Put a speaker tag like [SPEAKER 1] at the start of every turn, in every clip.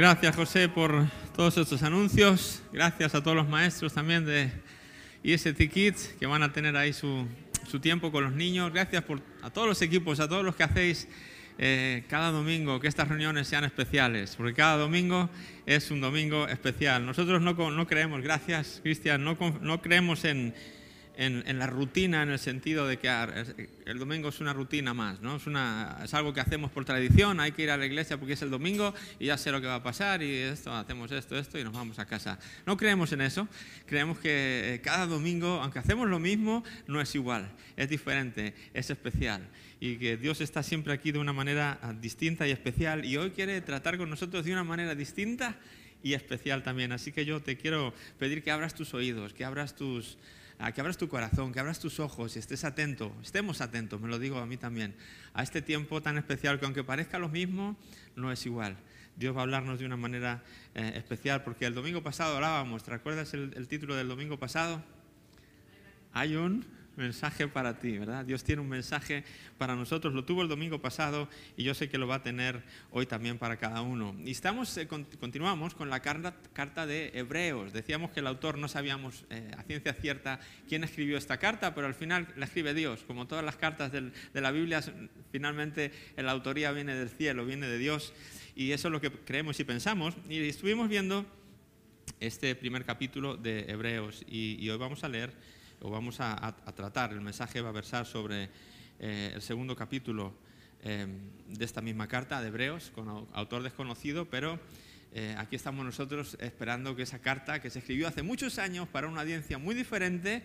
[SPEAKER 1] Gracias José por todos estos anuncios. Gracias a todos los maestros también de IST Kids que van a tener ahí su, su tiempo con los niños. Gracias a todos los equipos, a todos los que hacéis eh, cada domingo, que estas reuniones sean especiales, porque cada domingo es un domingo especial. Nosotros no, no creemos, gracias Cristian, no, no creemos en en, la rutina en el sentido de que ah, el domingo es una rutina más, ¿no? Es, una, es algo que hacemos por tradición, hay que ir a la iglesia porque es el domingo y ya sé lo que va a pasar y esto, hacemos esto, esto y nos vamos a casa. No creemos en eso, creemos que eh, cada domingo, aunque hacemos lo mismo, no es igual, es diferente, es especial y que Dios está siempre aquí de una manera ah, distinta y especial y hoy quiere tratar con nosotros de una manera distinta y especial también. Así que yo te quiero pedir que abras tus oídos, que abras tus que abras tu corazón, que abras tus ojos y estés atento, estemos atentos, me lo digo a mí también, a este tiempo tan especial que aunque parezca lo mismo, no es igual. Dios va a hablarnos de una manera eh, especial, porque el domingo pasado hablábamos, ¿te acuerdas el, el título del domingo pasado? Hay un mensaje para ti, ¿verdad? Dios tiene un mensaje para nosotros, lo tuvo el domingo pasado y yo sé que lo va a tener hoy también para cada uno. Y estamos, eh, continuamos con la carta, de Hebreos. Decíamos que el autor no sabíamos eh, a ciencia cierta quién escribió esta carta, pero al final la escribe Dios. Como todas las cartas de la Biblia, finalmente la autoría viene del cielo, viene de Dios y eso es lo que creemos y pensamos. Y estuvimos viendo este primer capítulo de Hebreos y hoy vamos a leer o vamos a, tratar, el mensaje va a versar sobre eh, el segundo capítulo eh, de esta misma carta de Hebreos, con autor desconocido, pero eh, aquí estamos nosotros esperando que esa carta que se escribió hace muchos años para una audiencia muy diferente,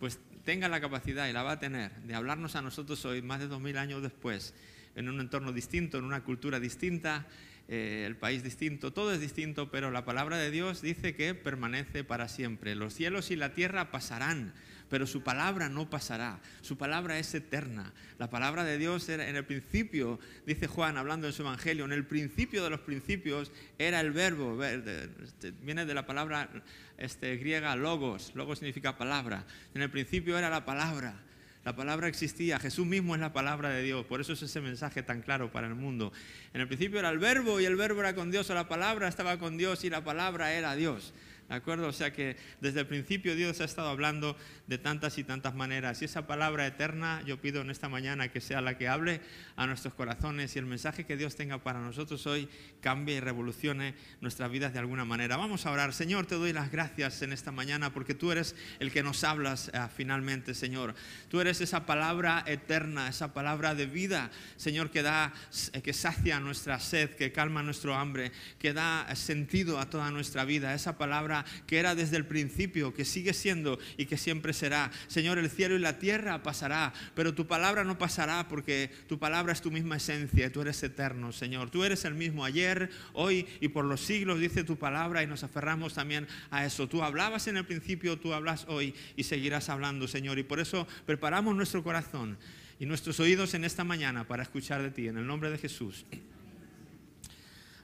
[SPEAKER 1] pues tenga la capacidad y la va a tener de hablarnos a nosotros hoy, más de dos mil años después, en un entorno distinto, en una cultura distinta, el país distinto, todo es distinto, pero la palabra de Dios dice que permanece para siempre. Los cielos y la tierra pasarán, pero su palabra no pasará, su palabra es eterna. La palabra de Dios en el principio, dice Juan hablando en su evangelio, en el principio de los principios era el verbo, este, viene de la palabra este, griega logos, logos significa palabra, en el principio era la palabra. La palabra existía, Jesús mismo es la palabra de Dios, por eso es ese mensaje tan claro para el mundo. En el principio era el verbo y el verbo era con Dios, o la palabra estaba con Dios y la palabra era Dios. ¿De acuerdo? O sea que desde el principio Dios ha estado hablando de tantas y tantas maneras. Y esa palabra eterna, yo pido en esta mañana que sea la que hable a nuestros corazones y el mensaje que Dios tenga para nosotros hoy cambie y revolucione nuestras vidas de alguna manera. Vamos a orar. Señor, te doy las gracias en esta mañana porque tú eres el que nos hablas eh, finalmente, Señor. Tú eres esa palabra eterna, esa palabra de vida, Señor, que da, eh, que sacia nuestra sed, que calma nuestro hambre, que da sentido a toda nuestra vida. Esa palabra que era desde el principio, que sigue siendo y que siempre será. Señor, el cielo y la tierra pasará, pero tu palabra no pasará porque tu palabra es tu misma esencia y tú eres eterno, Señor. Tú eres el mismo ayer, hoy y por los siglos, dice tu palabra y nos aferramos también a eso. Tú hablabas en el principio, tú hablas hoy y seguirás hablando, Señor. Y por eso preparamos nuestro corazón y nuestros oídos en esta mañana para escuchar de ti, en el nombre de Jesús.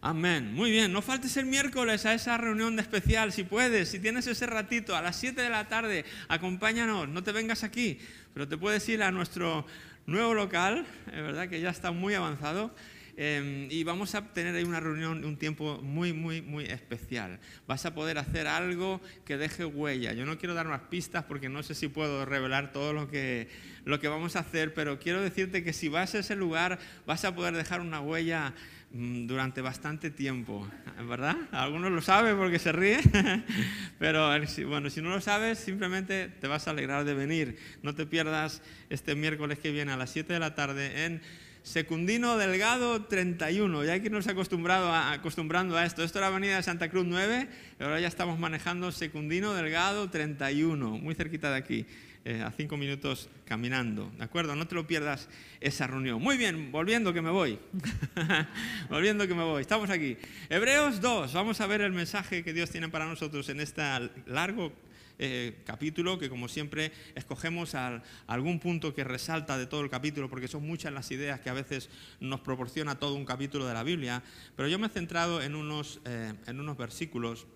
[SPEAKER 1] Amén. Muy bien, no faltes el miércoles a esa reunión de especial, si puedes, si tienes ese ratito, a las 7 de la tarde, acompáñanos, no te vengas aquí, pero te puedes ir a nuestro nuevo local, es verdad que ya está muy avanzado. Em, y vamos a tener ahí una reunión, un tiempo muy, muy, muy especial. Vas a poder hacer algo que deje huella. Yo no quiero dar más pistas porque no sé si puedo revelar todo lo que, lo que vamos a hacer, pero quiero decirte que si vas a ese lugar vas a poder dejar una huella durante bastante tiempo, ¿verdad? Algunos lo saben porque se ríe, pero bueno, si no lo sabes, simplemente te vas a alegrar de venir. No te pierdas este miércoles que viene a las 7 de la tarde en Secundino Delgado 31. Ya hay que irnos acostumbrado a, acostumbrando a esto. Esto era Avenida de Santa Cruz 9, ahora ya estamos manejando Secundino Delgado 31, muy cerquita de aquí. Eh, a cinco minutos caminando, ¿de acuerdo? No te lo pierdas esa reunión. Muy bien, volviendo que me voy. volviendo que me voy. Estamos aquí. Hebreos 2, vamos a ver el mensaje que Dios tiene para nosotros en este largo eh, capítulo que como siempre escogemos algún punto que resalta de todo el capítulo porque son muchas las ideas que a veces nos proporciona todo un capítulo de la Biblia, pero yo me he centrado en unos, eh, en unos versículos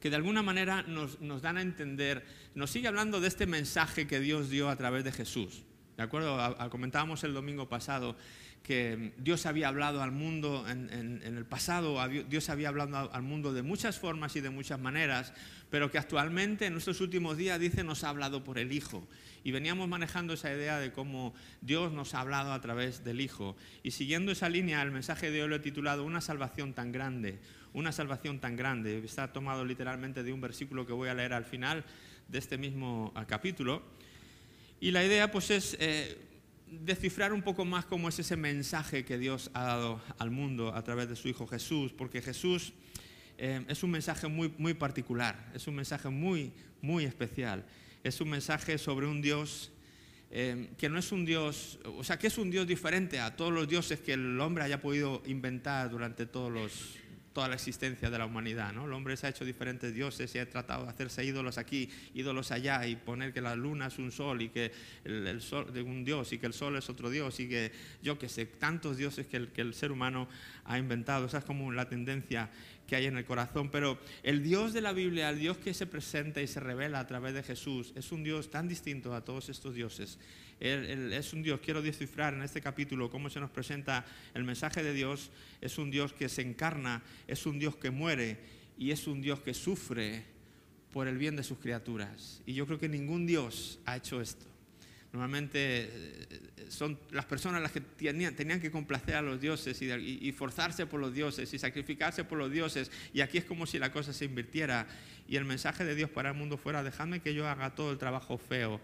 [SPEAKER 1] que de alguna manera nos, dan a entender, nos sigue hablando de este mensaje que Dios dio a través de Jesús. ¿De acuerdo? comentábamos el domingo pasado que Dios había hablado al mundo en, el pasado, Dios había hablado al mundo de muchas formas y de muchas maneras, pero que actualmente en nuestros últimos días dice nos ha hablado por el Hijo. Y veníamos manejando esa idea de cómo Dios nos ha hablado a través del Hijo. Y siguiendo esa línea, el mensaje de hoy lo he titulado Una salvación tan grande, una salvación tan grande. Está tomado literalmente de un versículo que voy a leer al final de este mismo capítulo. Y la idea pues es... Eh, descifrar un poco más cómo es ese mensaje que Dios ha dado al mundo a través de su Hijo Jesús, porque Jesús eh, es un mensaje muy, muy particular, es un mensaje muy, muy especial, es un mensaje sobre un Dios eh, que no es un Dios, o sea, que es un Dios diferente a todos los dioses que el hombre haya podido inventar durante todos los toda la existencia de la humanidad. ¿no? El hombre se ha hecho diferentes dioses y ha tratado de hacerse ídolos aquí, ídolos allá, y poner que la luna es un sol y que el, sol de un dios y que el sol es otro dios y que yo que sé, tantos dioses que el, que el ser humano ha inventado. Esa es como la tendencia que hay en el corazón. Pero el Dios de la Biblia, el Dios que se presenta y se revela a través de Jesús, es un Dios tan distinto a todos estos dioses es un Dios, quiero descifrar en este capítulo cómo se nos presenta el mensaje de Dios. Es un Dios que se encarna, es un Dios que muere y es un Dios que sufre por el bien de sus criaturas. Y yo creo que ningún Dios ha hecho esto. Normalmente eh, son las personas las que tenían, que complacer a los dioses y, y, forzarse por los dioses y sacrificarse por los dioses. Y aquí es como si la cosa se invirtiera y el mensaje de Dios para el mundo fuera, dejadme que yo haga todo el trabajo feo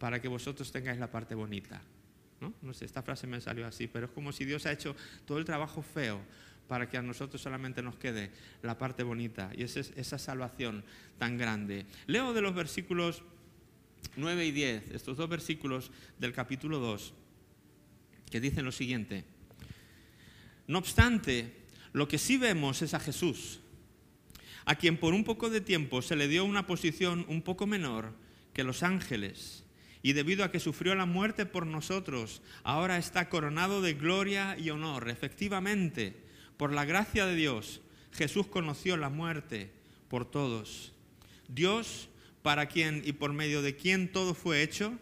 [SPEAKER 1] para que vosotros tengáis la parte bonita. ¿no? no sé, esta frase me salió así, pero es como si Dios ha hecho todo el trabajo feo para que a nosotros solamente nos quede la parte bonita y esa es esa salvación tan grande. Leo de los versículos 9 y 10, estos dos versículos del capítulo 2, que dicen lo siguiente. No obstante, lo que sí vemos es a Jesús, a quien por un poco de tiempo se le dio una posición un poco menor que los ángeles y debido a que sufrió la muerte por nosotros, ahora está coronado de gloria y honor. Efectivamente, por la gracia de Dios, Jesús conoció la muerte por todos. Dios, para quien y por medio de quien todo fue hecho,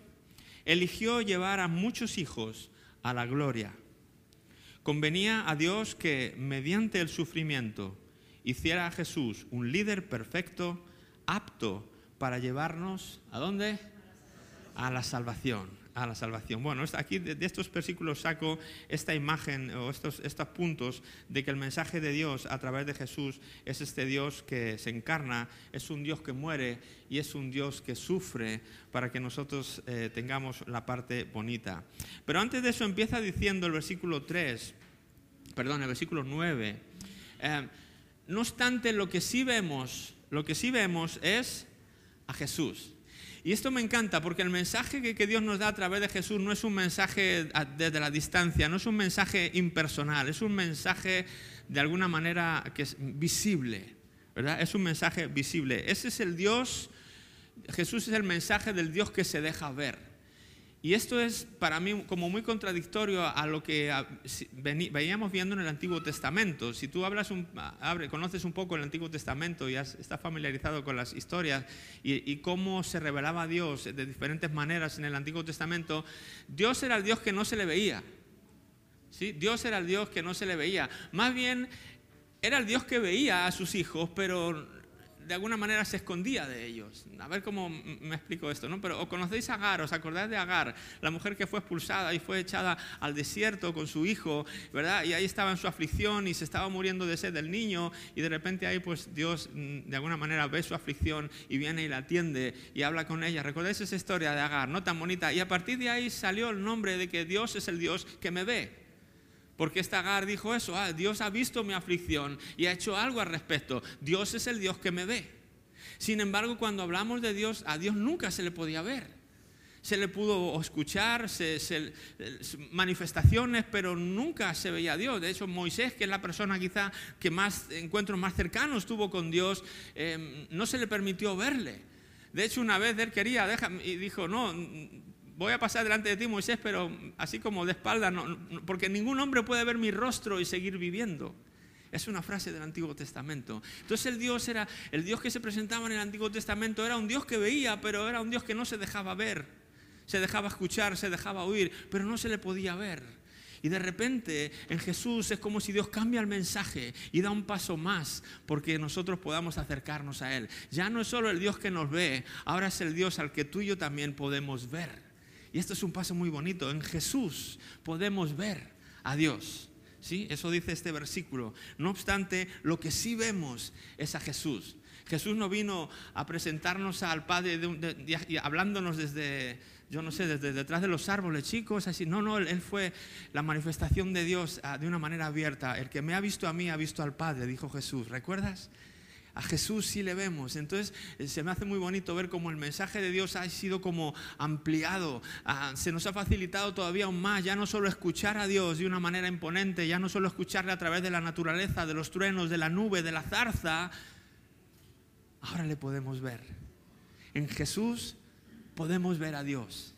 [SPEAKER 1] eligió llevar a muchos hijos a la gloria. Convenía a Dios que mediante el sufrimiento hiciera a Jesús un líder perfecto, apto para llevarnos a dónde? A la salvación, a la salvación. Bueno, aquí de estos versículos saco esta imagen o estos, estos puntos de que el mensaje de Dios a través de Jesús es este Dios que se encarna, es un Dios que muere y es un Dios que sufre para que nosotros eh, tengamos la parte bonita. Pero antes de eso empieza diciendo el versículo 3, perdón, el versículo 9. Eh, no obstante, lo que sí vemos, lo que sí vemos es a Jesús. Y esto me encanta porque el mensaje que, Dios nos da a través de Jesús no es un mensaje desde la distancia, no es un mensaje impersonal, es un mensaje de alguna manera que es visible, ¿verdad? Es un mensaje visible. Ese es el Dios, Jesús es el mensaje del Dios que se deja ver. Y esto es para mí como muy contradictorio a lo que veíamos viendo en el Antiguo Testamento. Si tú hablas un, conoces un poco el Antiguo Testamento y estás familiarizado con las historias y, cómo se revelaba Dios de diferentes maneras en el Antiguo Testamento, Dios era el Dios que no se le veía. ¿sí? Dios era el Dios que no se le veía. Más bien era el Dios que veía a sus hijos, pero de alguna manera se escondía de ellos. A ver cómo me explico esto, ¿no? Pero ¿o conocéis a Agar? ¿Os acordáis de Agar? La mujer que fue expulsada y fue echada al desierto con su hijo, ¿verdad? Y ahí estaba en su aflicción y se estaba muriendo de sed del niño y de repente ahí pues Dios mm, de alguna manera ve su aflicción y viene y la atiende y habla con ella. ¿Recordáis esa historia de Agar? No tan bonita. Y a partir de ahí salió el nombre de que Dios es el Dios que me ve. Porque esta Agar dijo eso, ah, Dios ha visto mi aflicción y ha hecho algo al respecto. Dios es el Dios que me ve. Sin embargo, cuando hablamos de Dios, a Dios nunca se le podía ver. Se le pudo escuchar manifestaciones, pero nunca se veía a Dios. De hecho, Moisés, que es la persona quizá que más encuentros más cercanos tuvo con Dios, em, no se le permitió verle. De hecho, una vez él quería, y dijo, no, voy a pasar delante de ti, Moisés, pero así como de espalda, porque ningún hombre puede ver mi rostro y seguir viviendo. Es una frase del Antiguo Testamento. Entonces el Dios era, el Dios que se presentaba en el Antiguo Testamento era un Dios que veía, pero era un Dios que no se dejaba ver. Se dejaba escuchar, se dejaba oír, pero no se le podía ver. Y de repente en Jesús es como si Dios cambia el mensaje y da un paso más porque nosotros podamos acercarnos a Él. Ya no es solo el Dios que nos ve, ahora es el Dios al que tú y yo también podemos ver. Y esto es un paso muy bonito. En Jesús podemos ver a Dios. ¿Sí? Eso dice este versículo. No obstante, lo que sí vemos es a Jesús. Jesús no vino a presentarnos al Padre hablándonos desde, yo no sé, desde detrás de los árboles, chicos, así. No, no, Él fue la manifestación de Dios ah, de una manera abierta. El que me ha visto a mí ha visto al Padre, dijo Jesús. ¿Recuerdas? A Jesús sí le vemos. Entonces eh, se me hace muy bonito ver cómo el mensaje de Dios ha sido como ampliado. Ah, se nos ha facilitado todavía aún más. Ya no solo escuchar a Dios de una manera imponente, ya no solo escucharle a través de la naturaleza, de los truenos, de la nube, de la zarza. Ahora le podemos ver. En Jesús podemos ver a Dios.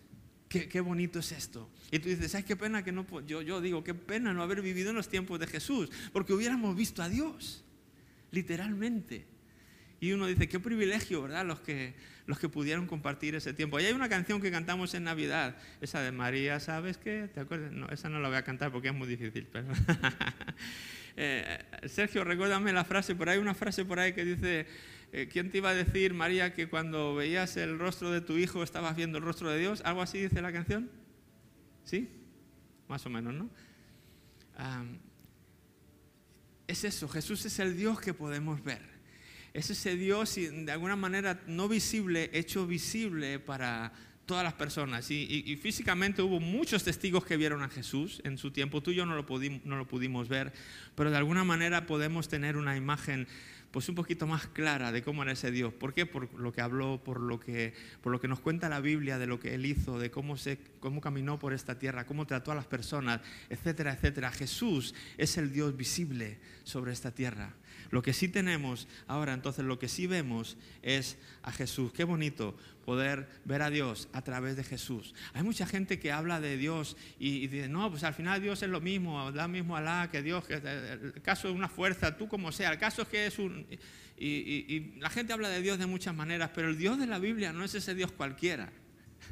[SPEAKER 1] Qué, bonito es esto. Y tú dices, ay, qué pena que no... Yo, yo digo, qué pena no haber vivido en los tiempos de Jesús, porque hubiéramos visto a Dios, literalmente. Y uno dice, qué privilegio, ¿verdad? Los que, los que pudieron compartir ese tiempo. Y hay una canción que cantamos en Navidad, esa de María, ¿sabes qué? ¿Te acuerdas? No, esa no la voy a cantar porque es muy difícil, pero... Eh, Sergio, recuérdame la frase, por ahí una frase por ahí que dice, eh, ¿quién te iba a decir, María, que cuando veías el rostro de tu hijo estabas viendo el rostro de Dios? ¿Algo así dice la canción? ¿Sí? Más o menos, ¿no? Es eso, Jesús es el Dios que podemos ver. Es ese Dios de alguna manera no visible, hecho visible para todas las personas. Y, físicamente hubo muchos testigos que vieron a Jesús en su tiempo. Tú y yo no lo, no lo pudimos ver, pero de alguna manera podemos tener una imagen pues un poquito más clara de cómo era ese Dios. ¿Por qué? Por lo que habló, por lo que, por lo que nos cuenta la Biblia de lo que Él hizo, de cómo, se, cómo caminó por esta tierra, cómo trató a las personas, etcétera, etcétera. Jesús es el Dios visible sobre esta tierra. Lo que sí tenemos ahora, entonces, lo que sí vemos es a Jesús. Qué bonito poder ver a Dios a través de Jesús. Hay mucha gente que habla de Dios y, dice, no, pues al final Dios es lo mismo, da mismo Alá, que Dios, que el caso es una fuerza, tú como sea, el caso es que es un... Y la gente habla de Dios de muchas maneras, pero el Dios de la Biblia no es ese Dios cualquiera.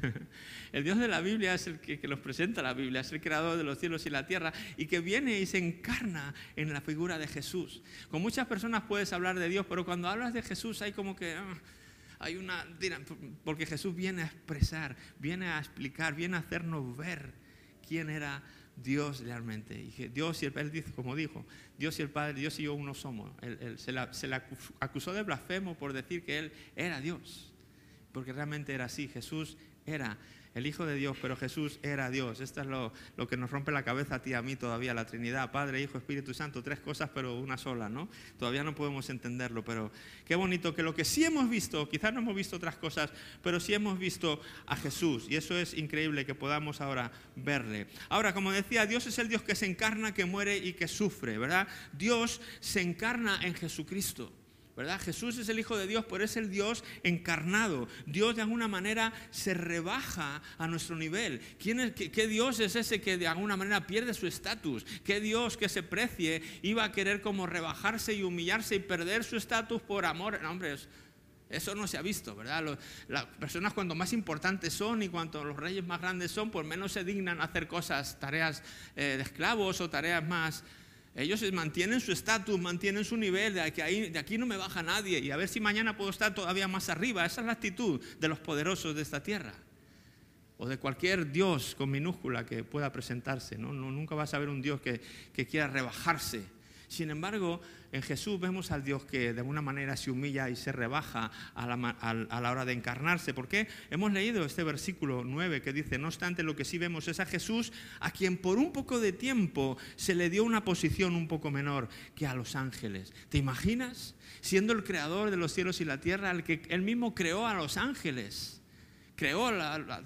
[SPEAKER 1] El Dios de la Biblia es el que, los presenta la Biblia, es el creador de los cielos y la tierra y que viene y se encarna en la figura de Jesús. Con muchas personas puedes hablar de Dios, pero cuando hablas de Jesús hay como que... Ah, hay una... Porque Jesús viene a expresar, viene a explicar, viene a hacernos ver quién era Dios realmente. Y Dios y el Padre, como dijo, Dios y el Padre, Dios y yo uno somos. se, se le acusó de blasfemo por decir que Él era Dios, porque realmente era así. Jesús era el Hijo de Dios, pero Jesús era Dios. Esto es lo, que nos rompe la cabeza a ti y a mí todavía, la Trinidad, Padre, Hijo, Espíritu Santo, tres cosas, pero una sola, ¿no? Todavía no podemos entenderlo, pero qué bonito que lo que sí hemos visto, quizás no hemos visto otras cosas, pero sí hemos visto a Jesús, y eso es increíble que podamos ahora verle. Ahora, como decía, Dios es el Dios que se encarna, que muere y que sufre, ¿verdad? Dios se encarna en Jesucristo. Jesús es el Hijo de Dios, pero es el Dios encarnado. Dios de alguna manera se rebaja a nuestro nivel. ¿Quién qué, Dios es ese que de alguna manera pierde su estatus? ¿Qué Dios que se precie iba a querer como rebajarse y humillarse y perder su estatus por amor? No, hombre, eso no se ha visto, ¿verdad? las personas cuanto más importantes son y cuanto los reyes más grandes son, pues menos se dignan hacer cosas, tareas eh, de esclavos o tareas más ellos mantienen su estatus, mantienen su nivel, de, aquí no me baja nadie y a ver si mañana puedo estar todavía más arriba. Esa es la actitud de los poderosos de esta tierra. O de cualquier Dios con minúscula que pueda presentarse. ¿no? nunca vas a ver un Dios que quiera rebajarse sin embargo, en Jesús vemos al Dios que de alguna manera se humilla y se rebaja a la, hora de encarnarse. ¿Por qué? Hemos leído este versículo 9 que dice, no obstante lo que sí vemos es a Jesús a quien por un poco de tiempo se le dio una posición un poco menor que a los ángeles. ¿Te imaginas? Siendo el creador de los cielos y la tierra, el que él mismo creó a los ángeles, creó a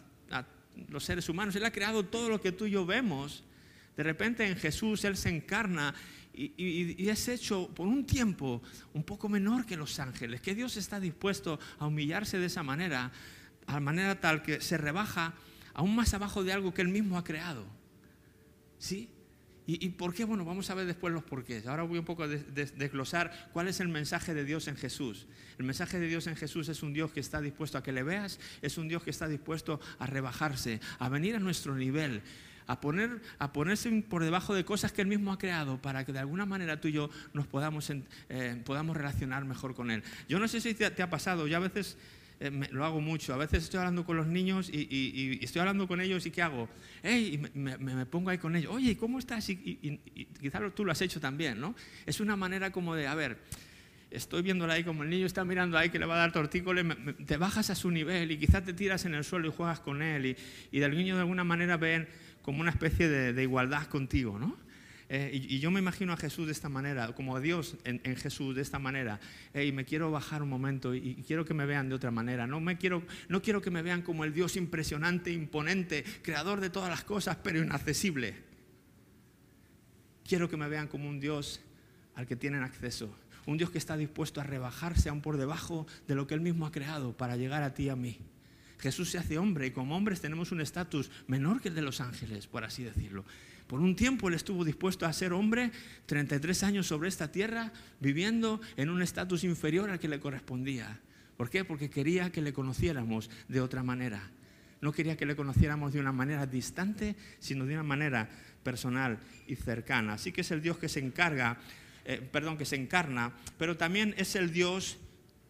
[SPEAKER 1] los seres humanos, él ha creado todo lo que tú y yo vemos. De repente en Jesús Él se encarna y, es hecho por un tiempo un poco menor que los ángeles, que Dios está dispuesto a humillarse de esa manera, a manera tal que se rebaja aún más abajo de algo que Él mismo ha creado. ¿Sí? ¿Y, por qué? Bueno, vamos a ver después los porqués. Ahora voy un poco a desglosar cuál es el mensaje de Dios en Jesús. El mensaje de Dios en Jesús es un Dios que está dispuesto a que le veas, es un Dios que está dispuesto a rebajarse, a venir a nuestro nivel, a, poner, a ponerse por debajo de cosas que Él mismo ha creado para que de alguna manera tú y yo nos podamos, eh, podamos relacionar mejor con Él. Yo no sé si te, ha pasado, yo a veces eh, lo hago mucho, a veces estoy hablando con los niños y, estoy hablando con ellos y ¿qué hago? Hey, me, me, pongo ahí con ellos, oye, ¿cómo estás? Y, quizás tú lo has hecho también, ¿no? Es una manera como de, a ver, estoy viéndola ahí como el niño está mirando ahí que le va a dar tortícolis, te bajas a su nivel y quizás te tiras en el suelo y juegas con él y, y del niño de alguna manera ven como una especie de, igualdad contigo, ¿no? Eh, y, yo me imagino a Jesús de esta manera, como a Dios en, Jesús de esta manera. Y me quiero bajar un momento y, quiero que me vean de otra manera. No, me quiero, no quiero que me vean como el Dios impresionante, imponente, creador de todas las cosas, pero inaccesible. Quiero que me vean como un Dios al que tienen acceso. Un Dios que está dispuesto a rebajarse aún por debajo de lo que Él mismo ha creado para llegar a ti y a mí. Jesús se hace hombre y como hombres tenemos un estatus menor que el de los ángeles, por así decirlo. Por un tiempo Él estuvo dispuesto a ser hombre, 33 años sobre esta tierra, viviendo en un estatus inferior al que le correspondía. ¿Por qué? Porque quería que le conociéramos de otra manera. No quería que le conociéramos de una manera distante, sino de una manera personal y cercana. Así que es el Dios que se encarga, eh, perdón, que se encarna, pero también es el Dios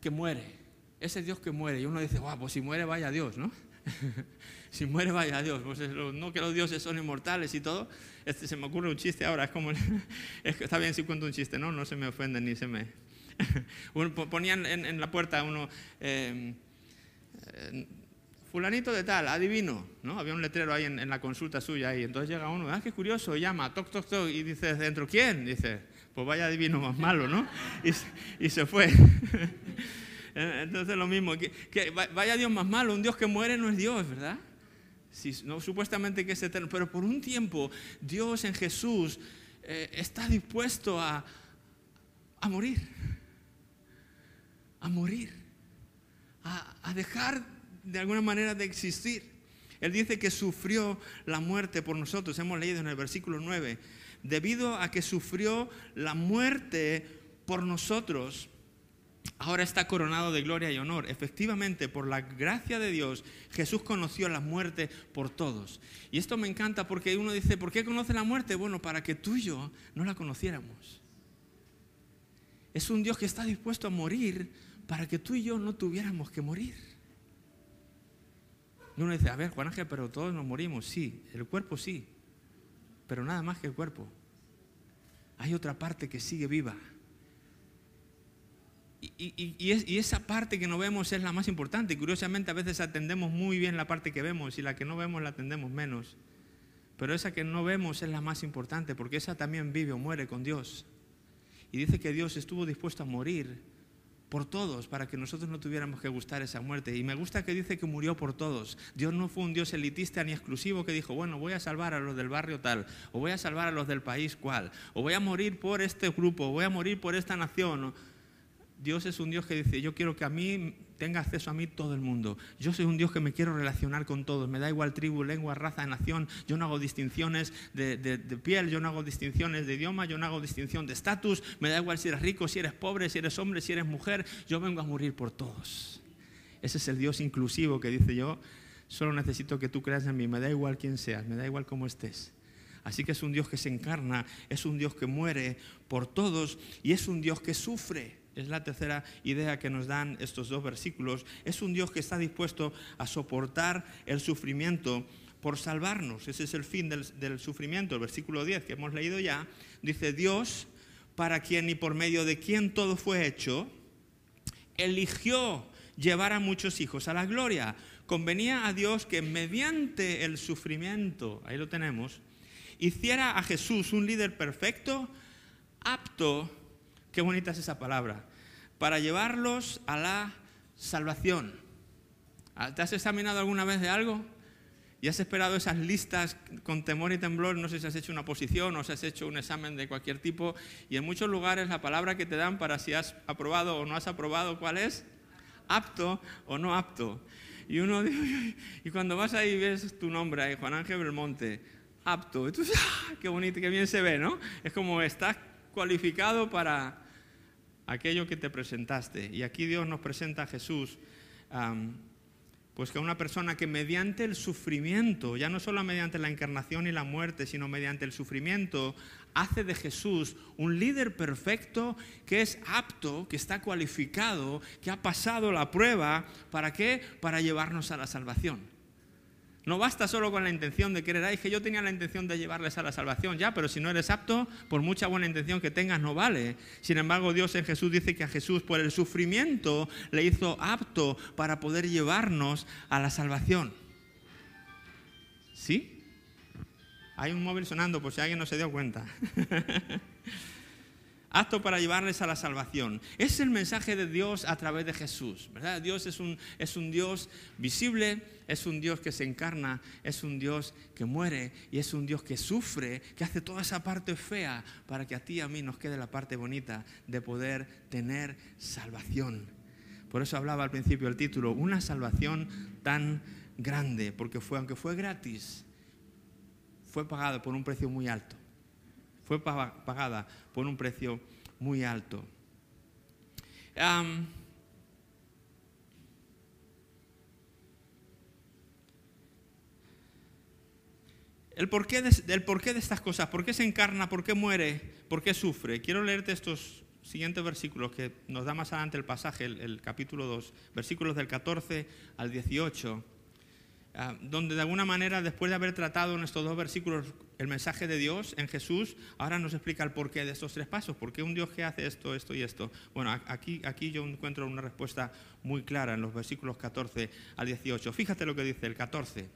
[SPEAKER 1] que muere ese Dios que muere. Y uno dice, guau, pues si muere vaya Dios, ¿no? si muere vaya Dios. Pues no que los dioses son inmortales y todo. Este, se me ocurre un chiste ahora, es como, está bien si cuento un chiste, ¿no? No se me ofenden ni se me... Ponían en, la puerta uno... Em, eh, fulanito de tal, adivino, ¿no? Había un letrero ahí en, la consulta suya y entonces llega uno, ah, qué curioso, llama, toc, toc, toc, y dice dentro, ¿quién? Dice, pues vaya adivino más malo, ¿no? Y, y se fue. Eh, entonces lo mismo, que, vaya Dios más malo, un Dios que muere no es Dios, ¿verdad? no, supuestamente que es eterno, pero por un tiempo Dios en Jesús eh, está dispuesto a, a morir, a morir, a, a dejar de alguna manera de existir. Él dice que sufrió la muerte por nosotros, hemos leído en el versículo 9, debido a que sufrió la muerte por nosotros ahora está coronado de gloria y honor. Efectivamente, por la gracia de Dios, Jesús conoció la muerte por todos. Y esto me encanta porque uno dice, ¿por qué conoce la muerte? Bueno, para que tú y yo no la conociéramos. Es un Dios que está dispuesto a morir para que tú y yo no tuviéramos que morir. Y uno dice, a ver, Juan Ángel, pero todos nos morimos. Sí, el cuerpo sí, pero nada más que el cuerpo. Hay otra parte que sigue viva y, esa parte que no vemos es la más importante. Curiosamente a veces atendemos muy bien la parte que vemos y la que no vemos la atendemos menos. Pero esa que no vemos es la más importante porque esa también vive o muere con Dios. Y dice que Dios estuvo dispuesto a morir por todos para que nosotros no tuviéramos que gustar esa muerte. Y me gusta que dice que murió por todos. Dios no fue un Dios elitista ni exclusivo que dijo, bueno, voy a salvar a los del barrio tal, o voy a salvar a los del país cual, o voy a morir por este grupo, o voy a morir por esta nación. Dios es un Dios que dice, yo quiero que a mí tenga acceso a mí todo el mundo. Yo soy un Dios que me quiero relacionar con todos. Me da igual tribu, lengua, raza, nación. Yo no hago distinciones de, piel, yo no hago distinciones de idioma, yo no hago distinción de estatus. Me da igual si eres rico, si eres pobre, si eres hombre, si eres mujer. Yo vengo a morir por todos. Ese es el Dios inclusivo que dice yo, solo necesito que tú creas en mí. Me da igual quién seas, me da igual cómo estés. Así que es un Dios que se encarna, es un Dios que muere por todos y es un Dios que sufre. Es la tercera idea que nos dan estos dos versículos. Es un Dios que está dispuesto a soportar el sufrimiento por salvarnos. Ese es el fin del, sufrimiento. El versículo 10 que hemos leído ya dice, Dios, para quien y por medio de quien todo fue hecho, eligió llevar a muchos hijos a la gloria. Convenía a Dios que mediante el sufrimiento, ahí lo tenemos, hiciera a Jesús un líder perfecto, apto Qué bonita es esa palabra. Para llevarlos a la salvación. ¿Te has examinado alguna vez de algo? ¿Y has esperado esas listas con temor y temblor? No sé si has hecho una posición o si has hecho un examen de cualquier tipo. Y en muchos lugares la palabra que te dan para si has aprobado o no has aprobado, ¿cuál es? Apto o no apto. Y uno y cuando vas ahí ves tu nombre ahí, Juan Ángel Belmonte, apto. Y tú ¡ah! qué bonito, qué bien se ve, ¿no? Es como estás cualificado para, aquello que te presentaste. Y aquí Dios nos presenta a Jesús Pues que una persona que mediante el sufrimiento, ya no solo mediante la encarnación y la muerte, sino mediante el sufrimiento, hace de Jesús un líder perfecto que es apto, que está cualificado, que ha pasado la prueba, ¿para qué? Para llevarnos a la salvación. No basta solo con la intención de querer, ay, que yo tenía la intención de llevarles a la salvación, ya, pero si no eres apto, por mucha buena intención que tengas, no vale. Sin embargo, Dios en Jesús dice que a Jesús por el sufrimiento le hizo apto para poder llevarnos a la salvación. ¿Sí? Hay un móvil sonando por si alguien no se dio cuenta. apto para llevarles a la salvación. Es el mensaje de Dios a través de Jesús, ¿verdad? Dios es un, es un Dios visible, es un Dios que se encarna, es un Dios que muere y es un Dios que sufre, que hace toda esa parte fea para que a ti y a mí nos quede la parte bonita de poder tener salvación. Por eso hablaba al principio el título, una salvación tan grande, porque fue, aunque fue gratis, fue pagado por un precio muy alto fue pagada por un precio muy alto. el, porqué de, porqué de estas cosas, por qué se encarna, por qué muere, por qué sufre. Quiero leerte estos siguientes versículos que nos da más adelante el pasaje, el, el capítulo 2, versículos del 14 al 18. Ah, donde de alguna manera, después de haber tratado en estos dos versículos el mensaje de Dios en Jesús, ahora nos explica el porqué de estos tres pasos. ¿Por qué un Dios que hace esto, esto y esto? Bueno, aquí, aquí yo encuentro una respuesta muy clara en los versículos 14 al 18. Fíjate lo que dice el 14.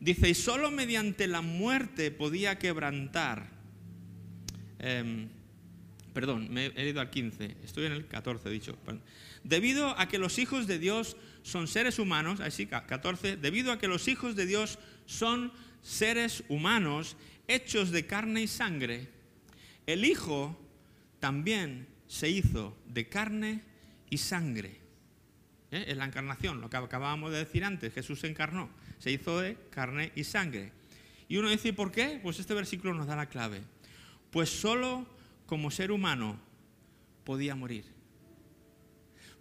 [SPEAKER 1] Dice, y solo mediante la muerte podía quebrantar. Em, perdón, me he ido al 15, estoy en el 14, dicho. Debido a que los hijos de Dios son seres humanos, así 14, debido a que los hijos de Dios son seres humanos hechos de carne y sangre, el Hijo también se hizo de carne y sangre. ¿Eh? Es la encarnación, lo que acabábamos de decir antes, Jesús se encarnó, se hizo de carne y sangre. Y uno dice, ¿por qué? Pues este versículo nos da la clave. Pues solo como ser humano podía morir.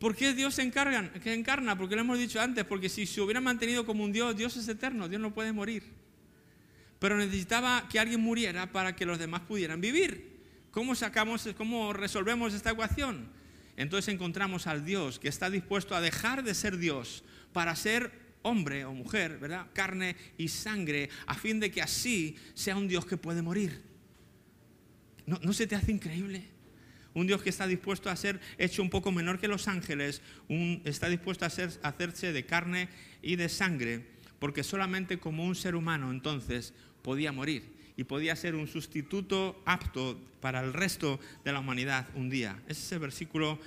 [SPEAKER 1] ¿Por qué Dios se encarga, que encarna? Porque lo hemos dicho antes, porque si se hubiera mantenido como un Dios, Dios es eterno, Dios no puede morir. Pero necesitaba que alguien muriera para que los demás pudieran vivir. ¿Cómo sacamos, cómo resolvemos esta ecuación? Entonces encontramos al Dios que está dispuesto a dejar de ser Dios para ser hombre o mujer, ¿verdad? Carne y sangre, a fin de que así sea un Dios que puede morir. ¿No, no se te hace increíble? Un Dios que está dispuesto a ser hecho un poco menor que los ángeles, está dispuesto a, hacerse de carne y de sangre, porque solamente como un ser humano entonces podía morir y podía ser un sustituto apto para el resto de la humanidad un día. Ese es el versículo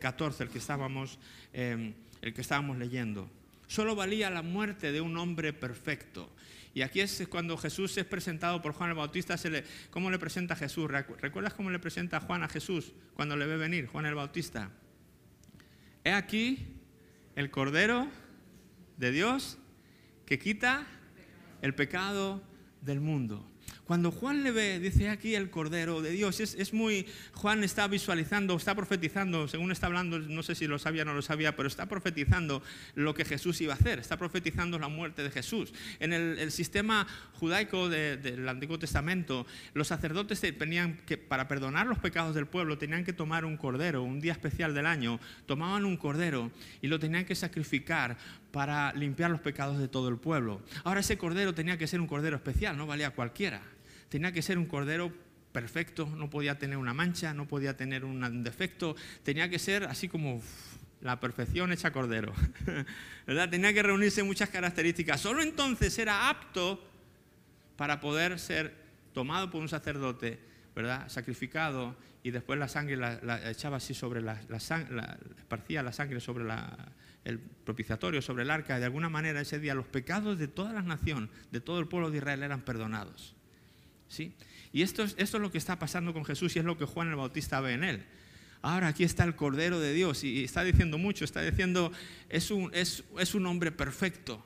[SPEAKER 1] 14, eh, el que, estábamos, eh, el que estábamos leyendo. Solo valía la muerte de un hombre perfecto. Y aquí es cuando Jesús es presentado por Juan el Bautista, ¿cómo le presenta Jesús? ¿Recuerdas cómo le presenta Juan a Jesús cuando le ve venir, Juan el Bautista? He aquí el Cordero de Dios que quita el pecado del mundo. Cuando Juan le ve, dice aquí el Cordero de Dios, es, muy, Juan está visualizando, está profetizando, según está hablando, no sé si lo sabía o no lo sabía, pero está profetizando lo que Jesús iba a hacer, está profetizando la muerte de Jesús. En el, sistema judaico del Antiguo Testamento, los sacerdotes tenían que, para perdonar los pecados del pueblo, tenían que tomar un cordero, un día especial del año, tomaban un cordero y lo tenían que sacrificar para limpiar los pecados de todo el pueblo. Ahora ese cordero tenía que ser un cordero especial, no valía cualquiera tenía que ser un cordero perfecto, no podía tener una mancha, no podía tener un defecto, tenía que ser así como la perfección hecha cordero. ¿verdad? Tenía que reunirse muchas características. Solo entonces era apto para poder ser tomado por un sacerdote, ¿verdad? sacrificado y después la sangre la, echaba así sobre la, la, esparcía la sangre sobre el propiciatorio, sobre el arca. De alguna manera ese día los pecados de toda la nación, de todo el pueblo de Israel eran perdonados. ¿Sí? Y esto es, esto es lo que está pasando con Jesús y es lo que Juan el Bautista ve en él. Ahora aquí está el Cordero de Dios y está diciendo mucho, está diciendo, es un, es, es un hombre perfecto.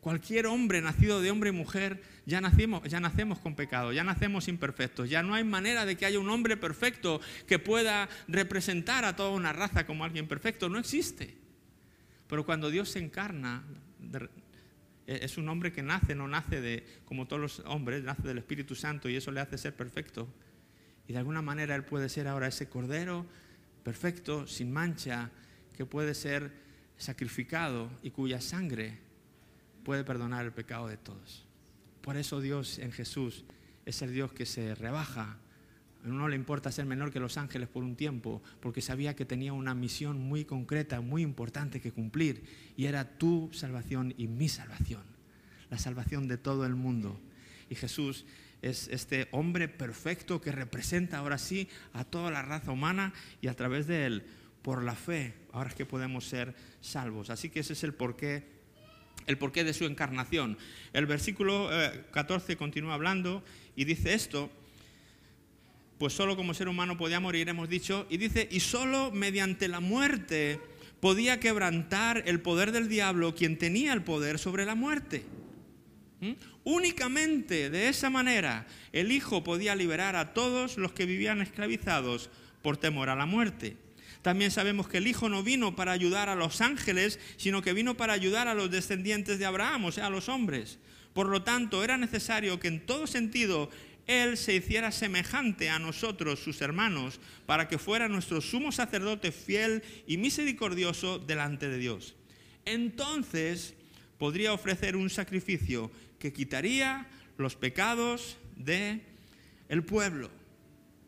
[SPEAKER 1] Cualquier hombre nacido de hombre y mujer, ya nacimos, ya nacemos con pecado, ya nacemos imperfectos, ya no hay manera de que haya un hombre perfecto que pueda representar a toda una raza como alguien perfecto, no existe. Pero cuando Dios se encarna, es un hombre que nace, no nace de, como todos los hombres, nace del Espíritu Santo y eso le hace ser perfecto. Y de alguna manera Él puede ser ahora ese cordero perfecto, sin mancha, que puede ser sacrificado y cuya sangre puede perdonar el pecado de todos. Por eso Dios en Jesús es el Dios que se rebaja. No le importa ser menor que los ángeles por un tiempo, porque sabía que tenía una misión muy concreta, muy importante que cumplir, y era tu salvación y mi salvación, la salvación de todo el mundo. Y Jesús es este hombre perfecto que representa ahora sí a toda la raza humana y a través de él, por la fe, ahora es que podemos ser salvos. Así que ese es el porqué, el porqué de su encarnación. El versículo 14 eh, continúa hablando y dice esto, pues solo como ser humano podía morir, hemos dicho, y dice, y solo mediante la muerte podía quebrantar el poder del diablo, quien tenía el poder sobre la muerte. ¿Mm? Únicamente de esa manera el Hijo podía liberar a todos los que vivían esclavizados por temor a la muerte. También sabemos que el Hijo no vino para ayudar a los ángeles, sino que vino para ayudar a los descendientes de Abraham, o sea, a los hombres. Por lo tanto, era necesario que en todo sentido Él se hiciera semejante a nosotros, sus hermanos, para que fuera nuestro sumo sacerdote fiel y misericordioso delante de Dios. Entonces podría ofrecer un sacrificio que quitaría los pecados de el pueblo.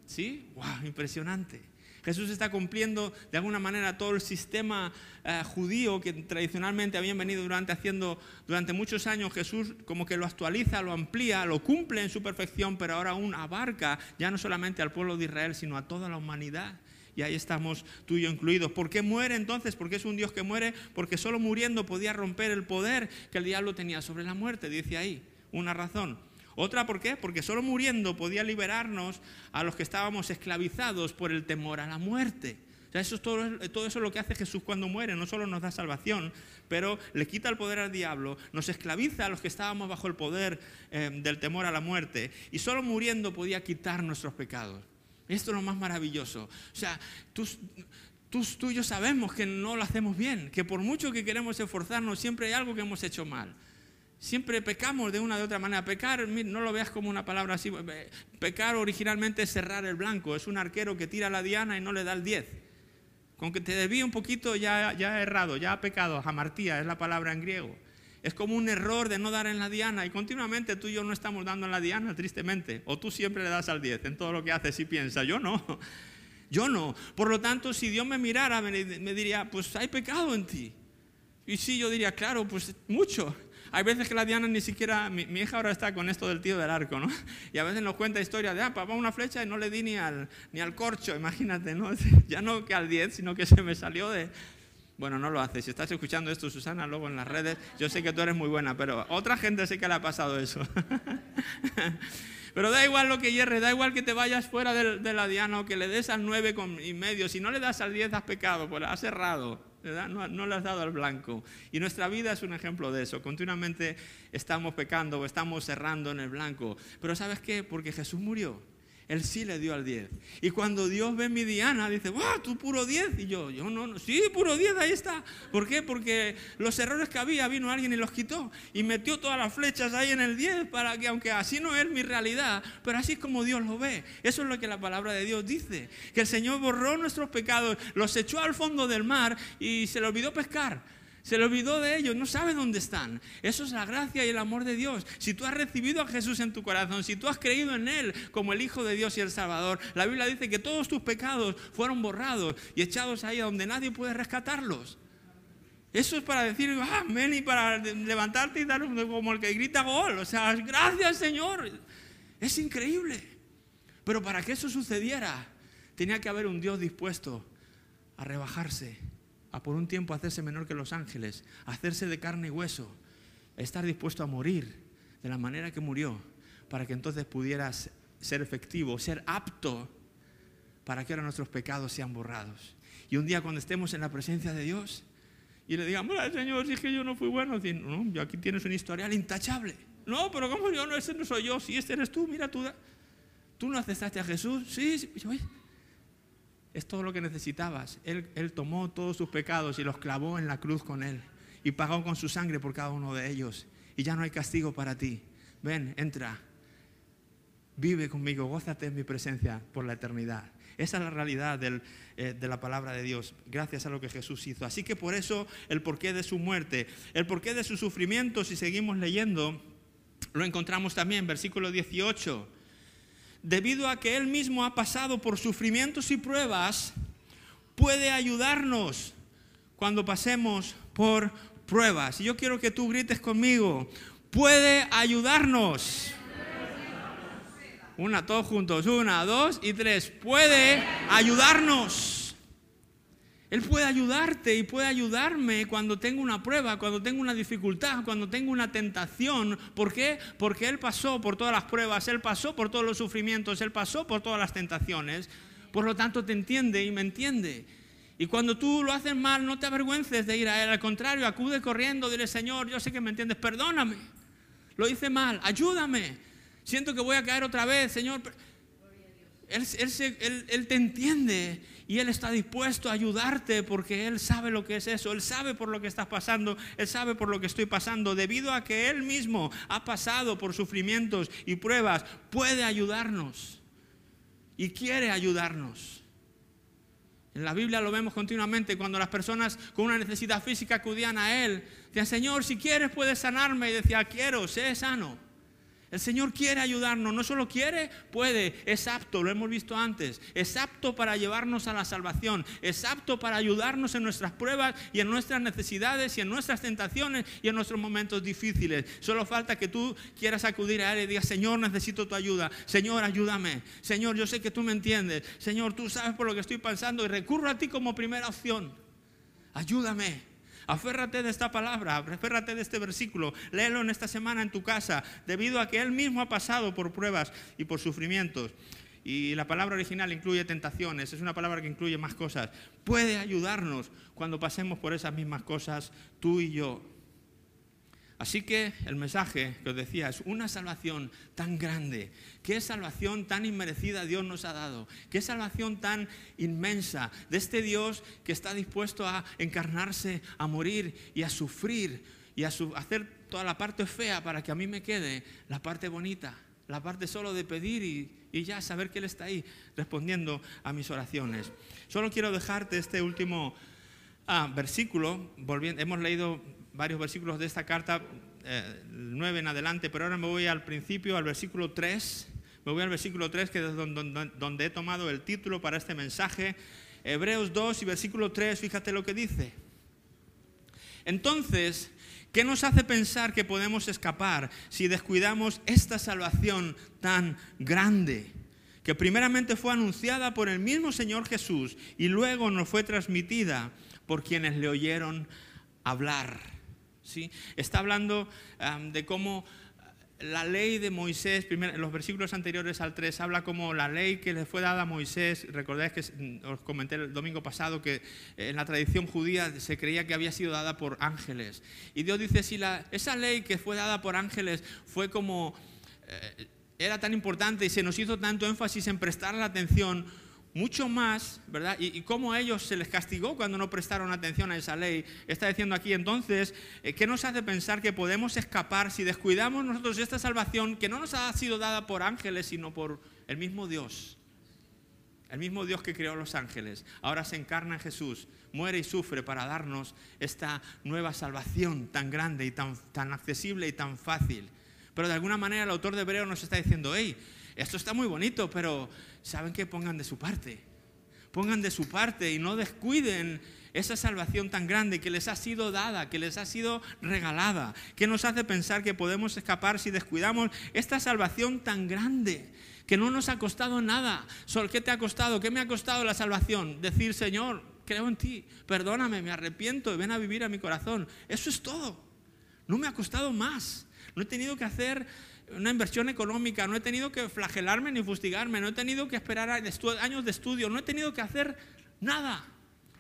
[SPEAKER 1] ¿Sí? ¡Wow! Impresionante. Jesús está cumpliendo de alguna manera todo el sistema eh, judío que tradicionalmente habían venido durante haciendo durante muchos años. Jesús como que lo actualiza, lo amplía, lo cumple en su perfección, pero ahora aún abarca ya no solamente al pueblo de Israel, sino a toda la humanidad y ahí estamos tú y yo incluidos. ¿Por qué muere entonces? Porque es un Dios que muere, porque solo muriendo podía romper el poder que el diablo tenía sobre la muerte, dice ahí, una razón. Otra, ¿por qué? Porque solo muriendo podía liberarnos a los que estábamos esclavizados por el temor a la muerte. O sea, eso es todo, todo, eso es lo que hace Jesús cuando muere. No solo nos da salvación, pero le quita el poder al diablo, nos esclaviza a los que estábamos bajo el poder eh, del temor a la muerte. Y solo muriendo podía quitar nuestros pecados. Esto es lo más maravilloso. O sea, tú, tú, y yo sabemos que no lo hacemos bien, que por mucho que queremos esforzarnos, siempre hay algo que hemos hecho mal. Siempre pecamos de una de otra manera. Pecar, no lo veas como una palabra así. Pecar originalmente es cerrar el blanco. Es un arquero que tira la diana y no le da el 10. Con que te desvíe un poquito ya, ya ha errado, ya ha pecado. Jamartía es la palabra en griego. Es como un error de no dar en la diana y continuamente tú y yo no estamos dando en la diana, tristemente. O tú siempre le das al 10 en todo lo que haces y piensas. Yo no. Yo no. Por lo tanto, si Dios me mirara, me, diría, pues hay pecado en ti. Y sí, yo diría, claro, pues mucho. Hay veces que la Diana ni siquiera, mi, hija ahora está con esto del tío del arco, ¿no? Y a veces nos cuenta historias de, ah, papá, una flecha y no le di ni al, ni al corcho, imagínate, ¿no? Ya no que al 10, sino que se me salió de, bueno, no lo hace. Si estás escuchando esto, Susana, luego en las redes, yo sé que tú eres muy buena, pero otra gente sé que le ha pasado eso. pero da igual lo que hierre, da igual que te vayas fuera de, la diana o que le des al nueve y medio. Si no le das al 10, has pecado, pues has No, no, has dado al blanco. Y nuestra vida es un ejemplo de eso. Continuamente estamos pecando o estamos cerrando en el blanco. Pero ¿sabes qué? Porque Jesús murió. Él sí le dio al 10. Y cuando Dios ve mi Diana, dice, ¡wow! Tú puro 10. Y yo, yo no, no, sí, puro 10, ahí está. ¿Por qué? Porque los errores que había, vino alguien y los quitó. Y metió todas las flechas ahí en el 10 para que, aunque así no es mi realidad, pero así es como Dios lo ve. Eso es lo que la palabra de Dios dice. Que el Señor borró nuestros pecados, los echó al fondo del mar y se le olvidó pescar. Se le olvidó de ellos, no sabe dónde están. Eso es la gracia y el amor de Dios. Si tú has recibido a Jesús en tu corazón, si tú has creído en Él como el Hijo de Dios y el Salvador, la Biblia dice que todos tus pecados fueron borrados y echados ahí a donde nadie puede rescatarlos. Eso es para decir amén y para levantarte y dar como el que grita gol. O sea, gracias Señor. Es increíble. Pero para que eso sucediera, tenía que haber un Dios dispuesto a rebajarse a por un tiempo hacerse menor que los ángeles, hacerse de carne y hueso, estar dispuesto a morir de la manera que murió, para que entonces pudieras ser efectivo, ser apto para que ahora nuestros pecados sean borrados. Y un día cuando estemos en la presencia de Dios y le digamos, Señor, si es que yo no fui bueno, no, yo aquí tienes un historial intachable. No, pero ¿cómo yo no? Ese no soy yo, si este eres tú, mira tú. ¿Tú no aceptaste a Jesús? Sí, sí es todo lo que necesitabas. Él, tomó todos sus pecados y los clavó en la cruz con Él. y pagó con su sangre por cada uno de ellos. Y ya no hay castigo para ti. Ven, entra. Vive conmigo, gózate en mi presencia por la eternidad. Esa es la realidad eh, de la palabra de Dios, gracias a lo que Jesús hizo. Así que por eso el porqué de su muerte, el porqué de su sufrimiento, si seguimos leyendo, lo encontramos también versículo 18. Debido a que Él mismo ha pasado por sufrimientos y pruebas, puede ayudarnos cuando pasemos por pruebas. Y yo quiero que tú grites conmigo, puede ayudarnos. Una, todos juntos. Una, dos y tres. Puede ayudarnos. Él puede ayudarte y puede ayudarme cuando tengo una prueba, cuando tengo una dificultad, cuando tengo una tentación. ¿Por qué? Porque Él pasó por todas las pruebas, Él pasó por todos los sufrimientos, Él pasó por todas las tentaciones. Por lo tanto, te entiende y me entiende. Y cuando tú lo haces mal, no te avergüences de ir a Él. Al contrario, acude corriendo, dile, Señor, yo sé que me entiendes, perdóname. Lo hice mal, ayúdame siento que voy a caer otra vez, Señor. Él, te entiende y Él está dispuesto a ayudarte porque Él sabe lo que es eso, Él sabe por lo que estás pasando, Él sabe por lo que estoy pasando, debido a que Él mismo ha pasado por sufrimientos y pruebas, puede ayudarnos y quiere ayudarnos. En la Biblia lo vemos continuamente cuando las personas con una necesidad física acudían a Él, decían, Señor, si quieres puedes sanarme, y decía, quiero, sé sano. El Señor quiere ayudarnos, no solo quiere, puede, es apto, lo hemos visto antes, es apto para llevarnos a la salvación, es apto para ayudarnos en nuestras pruebas y en nuestras necesidades y en nuestras tentaciones y en nuestros momentos difíciles. Solo falta que tú quieras acudir a Él y digas, Señor, necesito tu ayuda, Señor, ayúdame, Señor, yo sé que tú me entiendes, Señor, tú sabes por lo que estoy pensando y recurro a ti como primera opción. Ayúdame. Aférrate de esta palabra, aférrate de este versículo, léelo en esta semana en tu casa, debido a que Él mismo ha pasado por pruebas y por sufrimientos. Y la palabra original incluye tentaciones, es una palabra que incluye más cosas. Puede ayudarnos cuando pasemos por esas mismas cosas, tú y yo. Así que el mensaje que os decía es una salvación tan grande, qué salvación tan inmerecida Dios nos ha dado, qué salvación tan inmensa de este Dios que está dispuesto a encarnarse, a morir y a sufrir y a hacer toda la parte fea para que a mí me quede la parte bonita, la parte solo de pedir y, ya saber que Él está ahí respondiendo a mis oraciones. Solo quiero dejarte este último ah, versículo, volviendo, hemos leído varios versículos de esta carta, eh, 9 en adelante, pero ahora me voy al principio, al versículo 3. Me voy al versículo 3, que es donde, donde he tomado el título para este mensaje. Hebreos 2 y versículo 3, fíjate lo que dice. Entonces, ¿qué nos hace pensar que podemos escapar si descuidamos esta salvación tan grande? que primeramente fue anunciada por el mismo Señor Jesús y luego nos fue transmitida por quienes le oyeron hablar. Está hablando de cómo la ley de Moisés, en los versículos anteriores al 3, habla como la ley que le fue dada a Moisés, recordáis que mm, os comenté el domingo pasado que en la tradición judía se creía que había sido dada por ángeles. Y Dios dice, si la, esa ley que fue dada por ángeles fue como, eh, era tan importante y se nos hizo tanto énfasis en prestar la atención, mucho más, ¿verdad? Y, cómo a ellos se les castigó cuando no prestaron atención a esa ley. Está diciendo aquí entonces, eh, ¿qué nos hace pensar que podemos escapar si descuidamos nosotros esta salvación que no nos ha sido dada por ángeles, sino por el mismo Dios? El mismo Dios que creó los ángeles, ahora se encarna en Jesús, muere y sufre para darnos esta nueva salvación tan grande y tan, tan accesible y tan fácil. Pero de alguna manera el autor de Hebreo nos está diciendo, hey, esto está muy bonito, pero ¿saben qué? Pongan de su parte. Pongan de su parte y no descuiden esa salvación tan grande que les ha sido dada, que les ha sido regalada, que nos hace pensar que podemos escapar si descuidamos esta salvación tan grande, que no nos ha costado nada. ¿Qué te ha costado? ¿Qué me ha costado la salvación? Decir, Señor, creo en ti, perdóname, me arrepiento y ven a vivir a mi corazón. Eso es todo. No me ha costado más. No he tenido que hacer una inversión económica, no he tenido que flagelarme ni fustigarme, no he tenido que esperar años de estudio, no he tenido que hacer nada.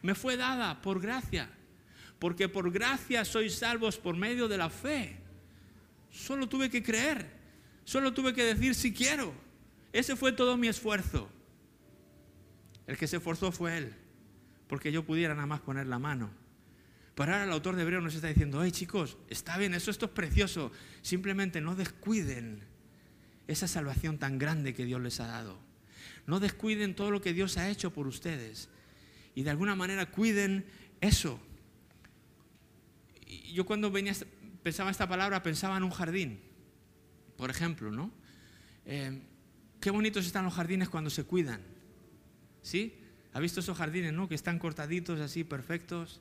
[SPEAKER 1] Me fue dada por gracia, porque por gracia sois salvos por medio de la fe. Solo tuve que creer, solo tuve que decir si quiero. Ese fue todo mi esfuerzo. El que se esforzó fue Él, porque yo pudiera nada más poner la mano. Pero ahora el autor de Hebreo nos está diciendo, hey chicos, está bien, eso esto es precioso. Simplemente no descuiden esa salvación tan grande que Dios les ha dado. No descuiden todo lo que Dios ha hecho por ustedes. Y de alguna manera cuiden eso. Yo cuando venía, pensaba esta palabra, pensaba en un jardín, por ejemplo, ¿no? Eh, qué bonitos están los jardines cuando se cuidan. ¿Sí? ¿Ha visto esos jardines, no? Que están cortaditos así, perfectos.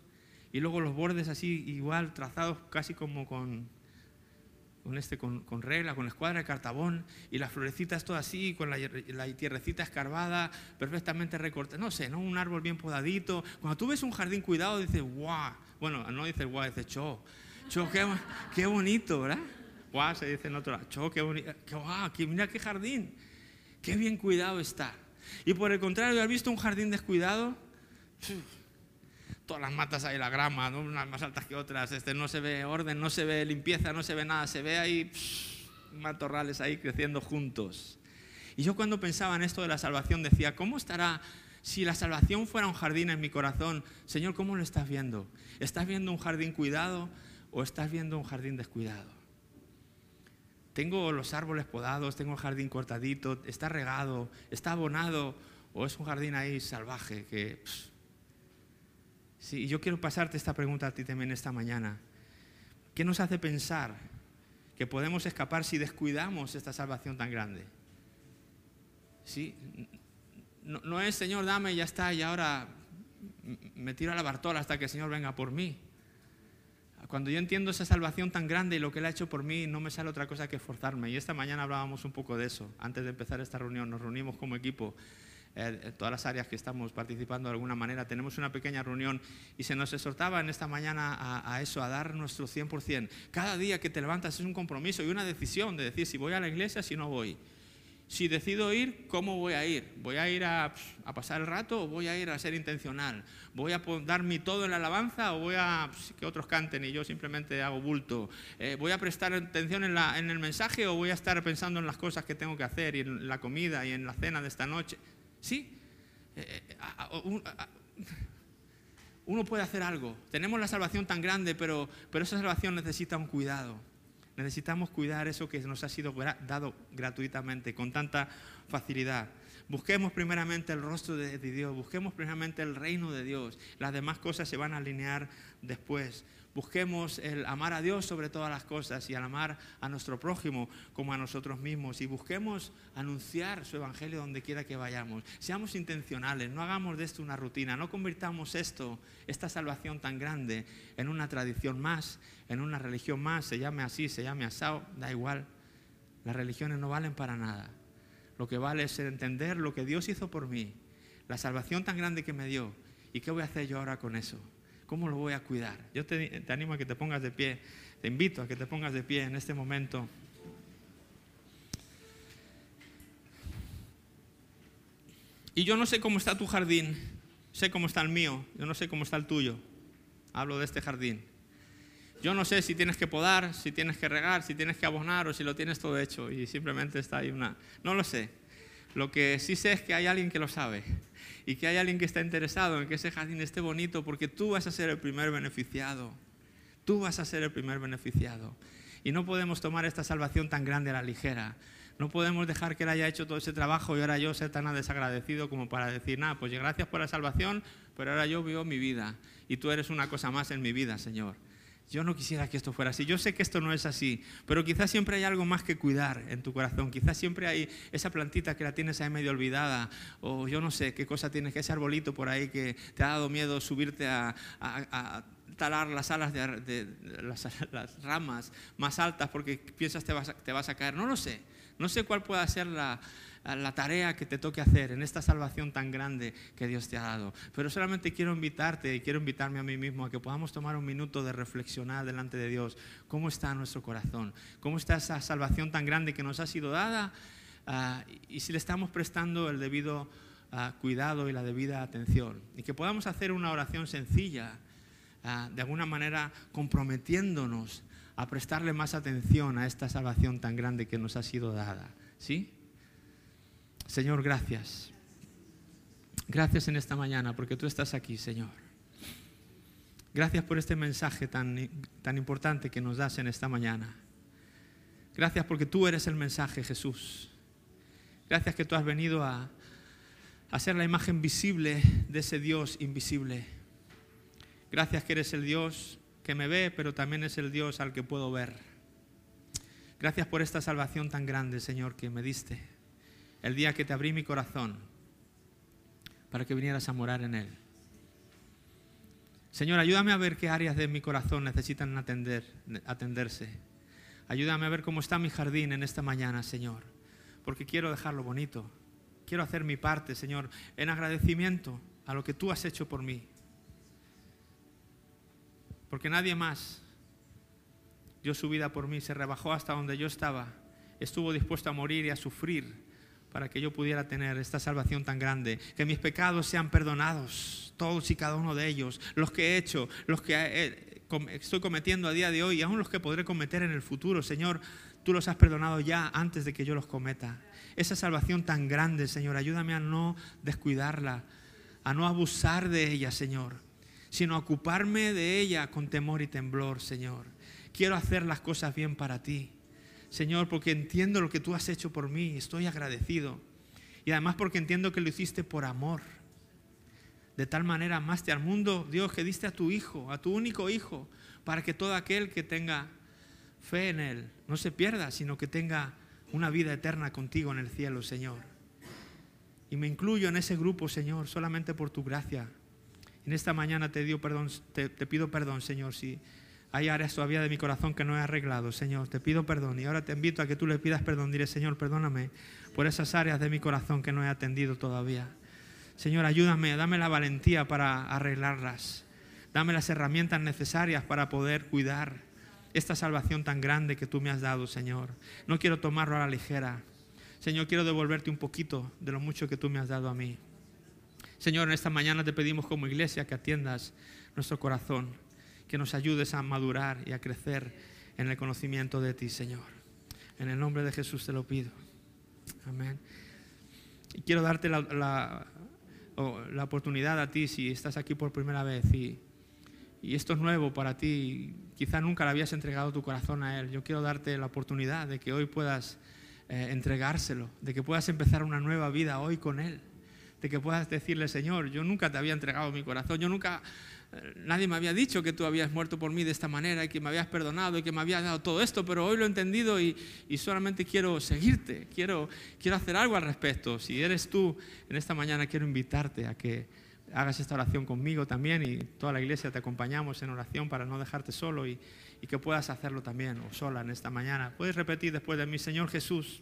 [SPEAKER 1] Y luego los bordes así, igual, trazados casi como con, con, este, con, regla, con escuadra de cartabón. Y las florecitas todas así, con la, la tierrecita escarbada, perfectamente recortada. No sé, ¿no? Un árbol bien podadito. Cuando tú ves un jardín cuidado, dices, guau. Bueno, no dices guau, dices cho. Cho, qué, qué bonito, ¿verdad? Guau, se dice en otro lado. Cho, qué bonito. Qué, mira qué jardín. Qué bien cuidado está. Y por el contrario, ¿has visto un jardín descuidado? Todas las matas ahí, la grama, unas más altas que otras, este, no se ve orden, no se ve limpieza, no se ve nada, se ve ahí matorrales ahí creciendo juntos. Y yo cuando pensaba en esto de la salvación decía, ¿cómo estará si la salvación fuera un jardín en mi corazón? Señor, ¿cómo lo estás viendo? ¿Estás viendo un jardín cuidado o estás viendo un jardín descuidado? Tengo los árboles podados, tengo el jardín cortadito, está regado, está abonado, o es un jardín ahí salvaje que... Sí, yo quiero pasarte esta pregunta a ti también esta mañana. ¿Qué nos hace pensar que podemos escapar si descuidamos esta salvación tan grande? Sí, no, no es Señor, dame y ya está, y ahora me tiro a la bartola hasta que el Señor venga por mí. Cuando yo entiendo esa salvación tan grande y lo que Él ha hecho por mí, no me sale otra cosa que esforzarme. Y esta mañana hablábamos un poco de eso. Antes de empezar esta reunión, nos reunimos como equipo. Eh, todas las áreas que estamos participando de alguna manera, tenemos una pequeña reunión y se nos exhortaba en esta mañana a, a, eso, a dar nuestro 100%. Cada día que te levantas es un compromiso y una decisión de decir si voy a la iglesia, si no voy. Si decido ir, ¿cómo voy a ir? ¿Voy a ir a, pasar el rato o voy a ir a ser intencional? ¿Voy a dar mi todo en la alabanza o voy a que otros canten y yo simplemente hago bulto? Eh, ¿Voy a prestar atención en, la, en, el mensaje o voy a estar pensando en las cosas que tengo que hacer y en la comida y en la cena de esta noche? Sí. Eh, eh, uno puede hacer algo. Tenemos la salvación tan grande, pero, pero esa salvación necesita un cuidado. Necesitamos cuidar eso que nos ha sido dado gratuitamente, con tanta facilidad. Busquemos primeramente el rostro de, Dios, busquemos primeramente el reino de Dios. Las demás cosas se van a alinear después. Busquemos el amar a Dios sobre todas las cosas y al amar a nuestro prójimo como a nosotros mismos. Y busquemos anunciar su evangelio donde quiera que vayamos. Seamos intencionales, no hagamos de esto una rutina, no convirtamos esto, esta salvación tan grande, en una tradición más, en una religión más, se llame así, se llame asado, da igual. Las religiones no valen para nada. Lo que vale es entender lo que Dios hizo por mí, la salvación tan grande que me dio. ¿Y qué voy a hacer yo ahora con eso? ¿Cómo lo voy a cuidar? Yo te, animo a que te pongas de pie, te invito a que te pongas de pie en este momento. Y yo no sé cómo está tu jardín, sé cómo está el mío, yo no sé cómo está el tuyo. Hablo de este jardín. Yo no sé si tienes que podar, si tienes que regar, si tienes que abonar o si lo tienes todo hecho y simplemente está ahí una... No lo sé. Lo que sí sé es que hay alguien que lo sabe y que hay alguien que está interesado en que ese jardín esté bonito porque tú vas a ser el primer beneficiado. Tú vas a ser el primer beneficiado. Y no podemos tomar esta salvación tan grande a la ligera. No podemos dejar que Él haya hecho todo ese trabajo y ahora yo ser tan desagradecido como para decir, nada, pues gracias por la salvación, pero ahora yo vivo mi vida y tú eres una cosa más en mi vida, Señor. Yo no quisiera que esto fuera así. Yo sé que esto no es así, pero quizás siempre hay algo más que cuidar en tu corazón. Quizás siempre hay esa plantita que la tienes ahí medio olvidada, o yo no sé qué cosa tienes, que ese arbolito por ahí que te ha dado miedo subirte a, talar las alas de, las, ramas más altas porque piensas te vas, te vas a caer. No lo sé. No sé cuál pueda ser la, la tarea que te toque hacer en esta salvación tan grande que Dios te ha dado. Pero solamente quiero invitarte y quiero invitarme a mí mismo a que podamos tomar un minuto de reflexionar delante de Dios. ¿Cómo está nuestro corazón? ¿Cómo está esa salvación tan grande que nos ha sido dada? Ah, y si le estamos prestando el debido ah, cuidado y la debida atención. Y que podamos hacer una oración sencilla, ah, de alguna manera comprometiéndonos a prestarle más atención a esta salvación tan grande que nos ha sido dada. ¿Sí? Señor, gracias. Gracias en esta mañana porque tú estás aquí, Señor. Gracias por este mensaje tan, tan importante que nos das en esta mañana. Gracias porque tú eres el mensaje, Jesús. Gracias que tú has venido a, a ser la imagen visible de ese Dios invisible. Gracias que eres el Dios que me ve, pero también es el Dios al que puedo ver. Gracias por esta salvación tan grande, Señor, que me diste. El día que te abrí mi corazón para que vinieras a morar en él. Señor, ayúdame a ver qué áreas de mi corazón necesitan atender, atenderse. Ayúdame a ver cómo está mi jardín en esta mañana, Señor, porque quiero dejarlo bonito. Quiero hacer mi parte, Señor, en agradecimiento a lo que tú has hecho por mí porque nadie más dio su vida por mí, se rebajó hasta donde yo estaba, estuvo dispuesto a morir y a sufrir para que yo pudiera tener esta salvación tan grande, que mis pecados sean perdonados, todos y cada uno de ellos, los que he hecho, los que eh, estoy cometiendo a día de hoy y aún los que podré cometer en el futuro, Señor, tú los has perdonado ya antes de que yo los cometa. Esa salvación tan grande, Señor, ayúdame a no descuidarla, a no abusar de ella, Señor sino ocuparme de ella con temor y temblor, Señor. Quiero hacer las cosas bien para ti, Señor, porque entiendo lo que tú has hecho por mí, estoy agradecido. Y además porque entiendo que lo hiciste por amor. De tal manera amaste al mundo, Dios, que diste a tu Hijo, a tu único Hijo, para que todo aquel que tenga fe en Él no se pierda, sino que tenga una vida eterna contigo en el cielo, Señor. Y me incluyo en ese grupo, Señor, solamente por tu gracia, en esta mañana te, perdón, te, pido perdón, Señor, si hay áreas todavía de mi corazón que no he arreglado, Señor, te pido perdón. Y ahora te invito a que tú le pidas perdón. Diré, Señor, perdóname por esas áreas de mi corazón que no he atendido todavía. Señor, ayúdame, dame la valentía para arreglarlas. Dame las herramientas necesarias para poder cuidar esta salvación tan grande que tú me has dado, Señor. No quiero tomarlo a la ligera. Señor, quiero devolverte un poquito de lo mucho que tú me has dado a mí. Señor, en esta mañana te pedimos como iglesia que atiendas nuestro corazón, que nos ayudes a madurar y a crecer en el conocimiento de ti, Señor. En el nombre de Jesús te lo pido. Amén. Y quiero darte la, oportunidad a ti, si estás aquí por primera vez y, esto es nuevo para ti, quizá nunca le habías entregado tu corazón a Él. Yo quiero darte la oportunidad de que hoy puedas eh, entregárselo, de que puedas empezar una nueva vida hoy con Él de que puedas decirle, Señor, yo nunca te había entregado mi corazón, yo nunca, nadie me había dicho que tú habías muerto por mí de esta manera y que me habías perdonado y que me habías dado todo esto, pero hoy lo he entendido y, solamente quiero seguirte, quiero, quiero hacer algo al respecto. Si eres tú, en esta mañana quiero invitarte a que hagas esta oración conmigo también y toda la iglesia te acompañamos en oración para no dejarte solo y, y que puedas hacerlo también o sola en esta mañana. Puedes repetir después de mí, Señor Jesús,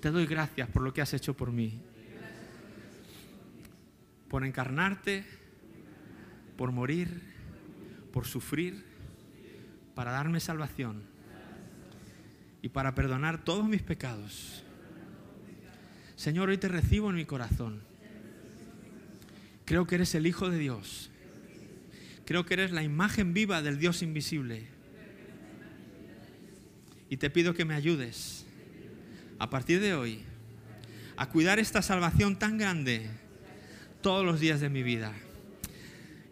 [SPEAKER 1] te doy gracias por lo que has hecho por mí por encarnarte, por morir, por sufrir, para darme salvación y para perdonar todos mis pecados. Señor, hoy te recibo en mi corazón. Creo que eres el Hijo de Dios. Creo que eres la imagen viva del Dios invisible. Y te pido que me ayudes a partir de hoy a cuidar esta salvación tan grande todos los días de mi vida.